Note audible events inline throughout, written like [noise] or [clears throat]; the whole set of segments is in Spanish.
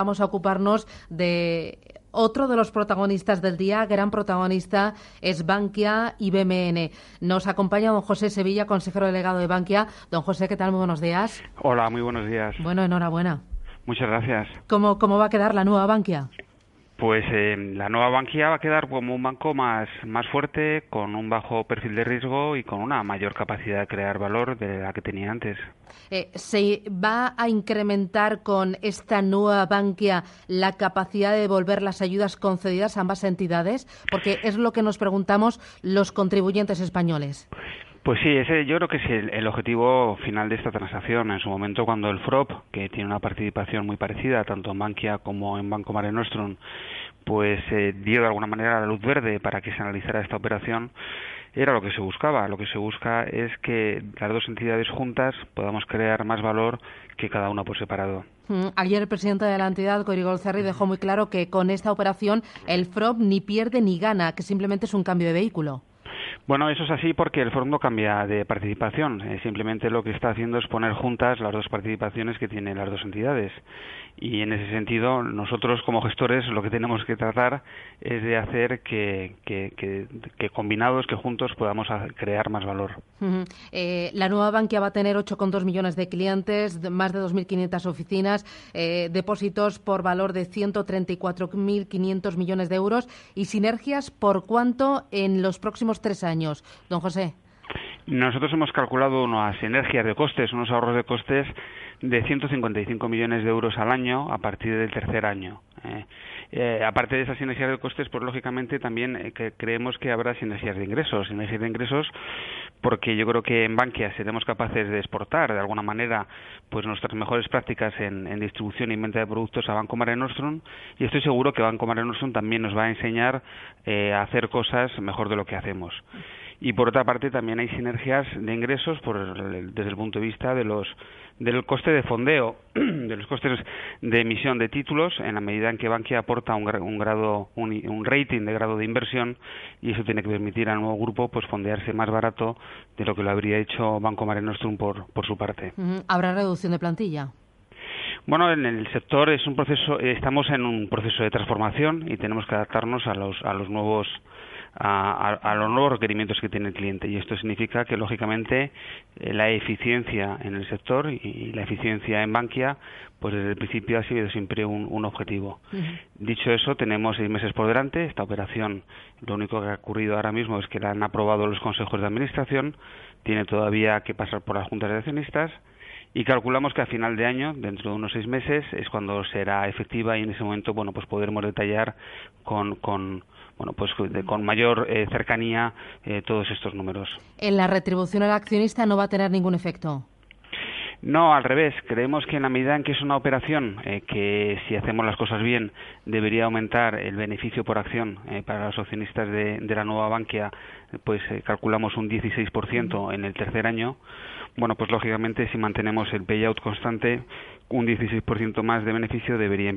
Vamos a ocuparnos de otro de los protagonistas del día, gran protagonista, es Bankia y BMN. Nos acompaña don José Sevilla, consejero delegado de Bankia. Don José, ¿qué tal? Muy buenos días. Hola, muy buenos días. Bueno, enhorabuena. Muchas gracias. ¿Cómo, cómo va a quedar la nueva Bankia? Pues eh, la nueva Bankia va a quedar como un banco más, más fuerte, con un bajo perfil de riesgo y con una mayor capacidad de crear valor de la que tenía antes. Eh, ¿Se va a incrementar con esta nueva Bankia la capacidad de devolver las ayudas concedidas a ambas entidades? Porque es lo que nos preguntamos los contribuyentes españoles. Pues sí, ese yo creo que es el, objetivo final de esta transacción. En su momento, cuando el FROP, que tiene una participación muy parecida tanto en Bankia como en Banco Mare Nostrum, pues eh, dio de alguna manera la luz verde para que se analizara esta operación, era lo que se buscaba. Lo que se busca es que las dos entidades juntas podamos crear más valor que cada una por separado. Mm, ayer el presidente de la entidad, Corigol Cerri, dejó muy claro que con esta operación el FROP ni pierde ni gana, que simplemente es un cambio de vehículo. Bueno, eso es así porque el fondo cambia de participación. Eh, simplemente lo que está haciendo es poner juntas las dos participaciones que tienen las dos entidades. Y en ese sentido, nosotros como gestores lo que tenemos que tratar es de hacer que, combinados, que juntos podamos crear más valor. Eh, la nueva Bankia va a tener 8,2 millones de clientes, más de 2.500 oficinas, eh, depósitos por valor de 134.500 millones de euros y sinergias por cuánto en los próximos tres años. Don José. Nosotros hemos calculado unas sinergias de costes, unos ahorros de costes de 155 millones de euros al año a partir del tercer año. Eh, eh, aparte de esas sinergias de costes, pues lógicamente también eh, creemos que habrá sinergias de ingresos. Sinergias de ingresos porque yo creo que en Bankia seremos capaces de exportar de alguna manera pues nuestras mejores prácticas en, distribución y venta de productos a Banco Mare Nostrum y estoy seguro que Banco Mare Nostrum también nos va a enseñar a hacer cosas mejor de lo que hacemos y por otra parte también hay sinergias de ingresos por desde el punto de vista de los del coste de fondeo, [clears throat] de los costes de emisión de títulos, en la medida en que Bankia aporta un, un grado, un, rating de grado de inversión, y eso tiene que permitir al nuevo grupo pues fondearse más barato de lo que lo habría hecho Banco Mare Nostrum por, por su parte. ¿Habrá reducción de plantilla? Bueno, en el sector es un proceso, estamos en un proceso de transformación y tenemos que adaptarnos a los, a los nuevos a, los nuevos requerimientos que tiene el cliente y esto significa que lógicamente eh, la eficiencia en el sector y la eficiencia en Bankia pues desde el principio ha sido siempre un, objetivo. Dicho eso, tenemos seis meses por delante. Esta operación, lo único que ha ocurrido ahora mismo es que la han aprobado los consejos de administración. Tiene todavía que pasar por las juntas de accionistas y calculamos que a final de año, dentro de unos seis meses, es cuando será efectiva y en ese momento, bueno, pues podremos detallar con, con bueno, pues con mayor eh, cercanía eh, todos estos números. ¿En la retribución al accionista no va a tener ningún efecto? No, al revés. Creemos que en la medida en que es una operación eh, que, si hacemos las cosas bien, debería aumentar el beneficio por acción para los accionistas de, de, la nueva Bankia, pues calculamos un 16% en el tercer año. Bueno, pues lógicamente si mantenemos el payout constante, un 16% más de beneficio debería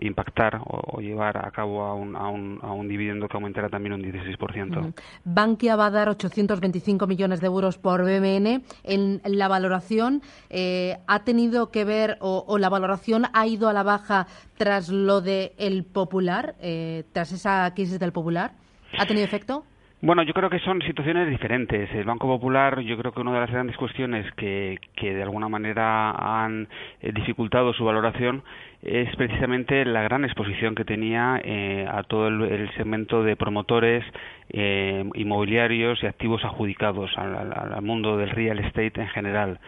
impactar o, llevar a cabo a un, a, un, a un, dividendo que aumentará también un 16%. Bankia va a dar 825 millones de euros por BMN. En la valoración eh, ha tenido que ver o, la valoración ha ido a la baja tras lo de el Popular, eh, tras esa crisis del Popular. ¿Ha tenido efecto? Bueno, yo creo que son situaciones diferentes. El Banco Popular, yo creo que una de las grandes cuestiones que, que de alguna manera han eh, dificultado su valoración es precisamente la gran exposición que tenía eh, a todo el, segmento de promotores eh, inmobiliarios y activos adjudicados al, mundo del real estate en general.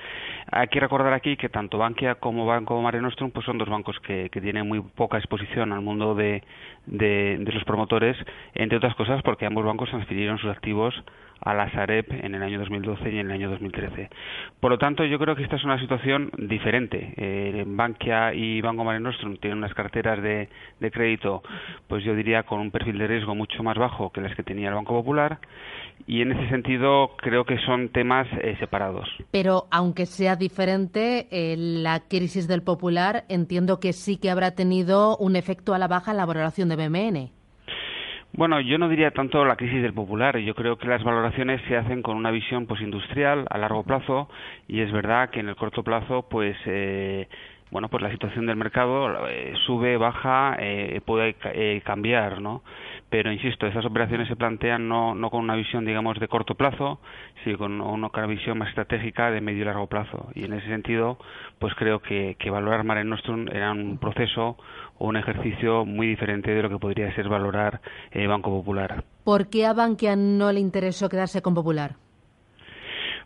Hay que recordar aquí que tanto Bankia como Banco Mare Nostrum pues son dos bancos que, tienen muy poca exposición al mundo de, los promotores, entre otras cosas porque ambos bancos transfirieron sus activos a la Sareb en el año 2012 y en el año 2013. Por lo tanto, yo creo que esta es una situación diferente. Eh, Bankia y Banco Mare Nostrum tienen unas carteras de crédito, pues yo diría con un perfil de riesgo mucho más bajo que las que tenía el Banco Popular y en ese sentido creo que son temas eh, separados. Pero aunque sea diferente, eh, la crisis del Popular entiendo que sí que habrá tenido un efecto a la baja en la valoración de BMN. Bueno, yo no diría tanto la crisis del popular. Yo creo que las valoraciones se hacen con una visión pues industrial a largo plazo y es verdad que en el corto plazo pues eh, bueno, pues la situación del mercado eh, sube, baja, eh, puede cambiar, ¿no? Pero insisto, estas operaciones se plantean no, con una visión, digamos, de corto plazo, sino con una, visión más estratégica de medio y largo plazo. Y en ese sentido, pues creo que, valorar Mare Nostrum era un proceso o un ejercicio muy diferente de lo que podría ser valorar Banco Popular. ¿Por qué a Bankia no le interesó quedarse con Popular?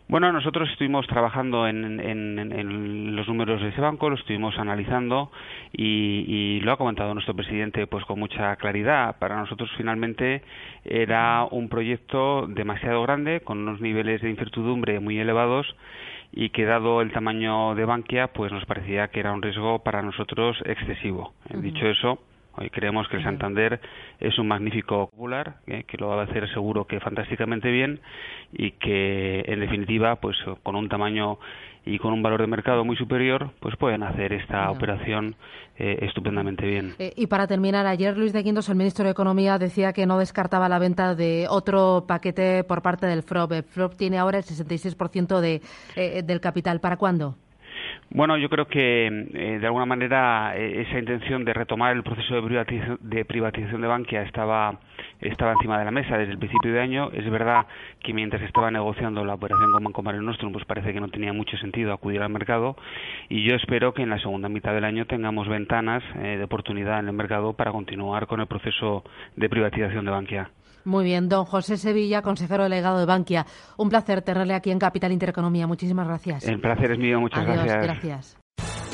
Bueno, nosotros estuvimos trabajando en, los números de ese banco, lo estuvimos analizando y, lo ha comentado nuestro presidente pues con mucha claridad. Para nosotros finalmente era un proyecto demasiado grande, con unos niveles de incertidumbre muy elevados y que dado el tamaño de Bankia, pues nos parecía que era un riesgo para nosotros excesivo. Dicho eso, Hoy creemos que el Santander es un magnífico popular, eh, que lo va a hacer seguro que fantásticamente bien y que, en definitiva, pues con un tamaño y con un valor de mercado muy superior, pues pueden hacer esta operación eh, estupendamente bien. Eh, y para terminar, ayer Luis de Guindos, el ministro de Economía, decía que no descartaba la venta de otro paquete por parte del FROB. El FROB tiene ahora el 66% de, del capital. ¿Para cuándo? Bueno, yo creo que eh, de alguna manera eh, esa intención de retomar el proceso de privatización, de privatización de estaba estaba encima de la mesa desde el principio de año. Es verdad que mientras estaba negociando la operación con Banco Mare Nostrum, pues parece que no tenía mucho sentido acudir al mercado y yo espero que en la segunda mitad del año tengamos ventanas eh, de oportunidad en el mercado para continuar con el proceso de privatización de Bankia. Muy bien, don José Sevilla, consejero delegado de Bankia. Un placer tenerle aquí en Capital Intereconomía. Muchísimas gracias. El placer es mío, muchas Adiós, gracias. Gracias.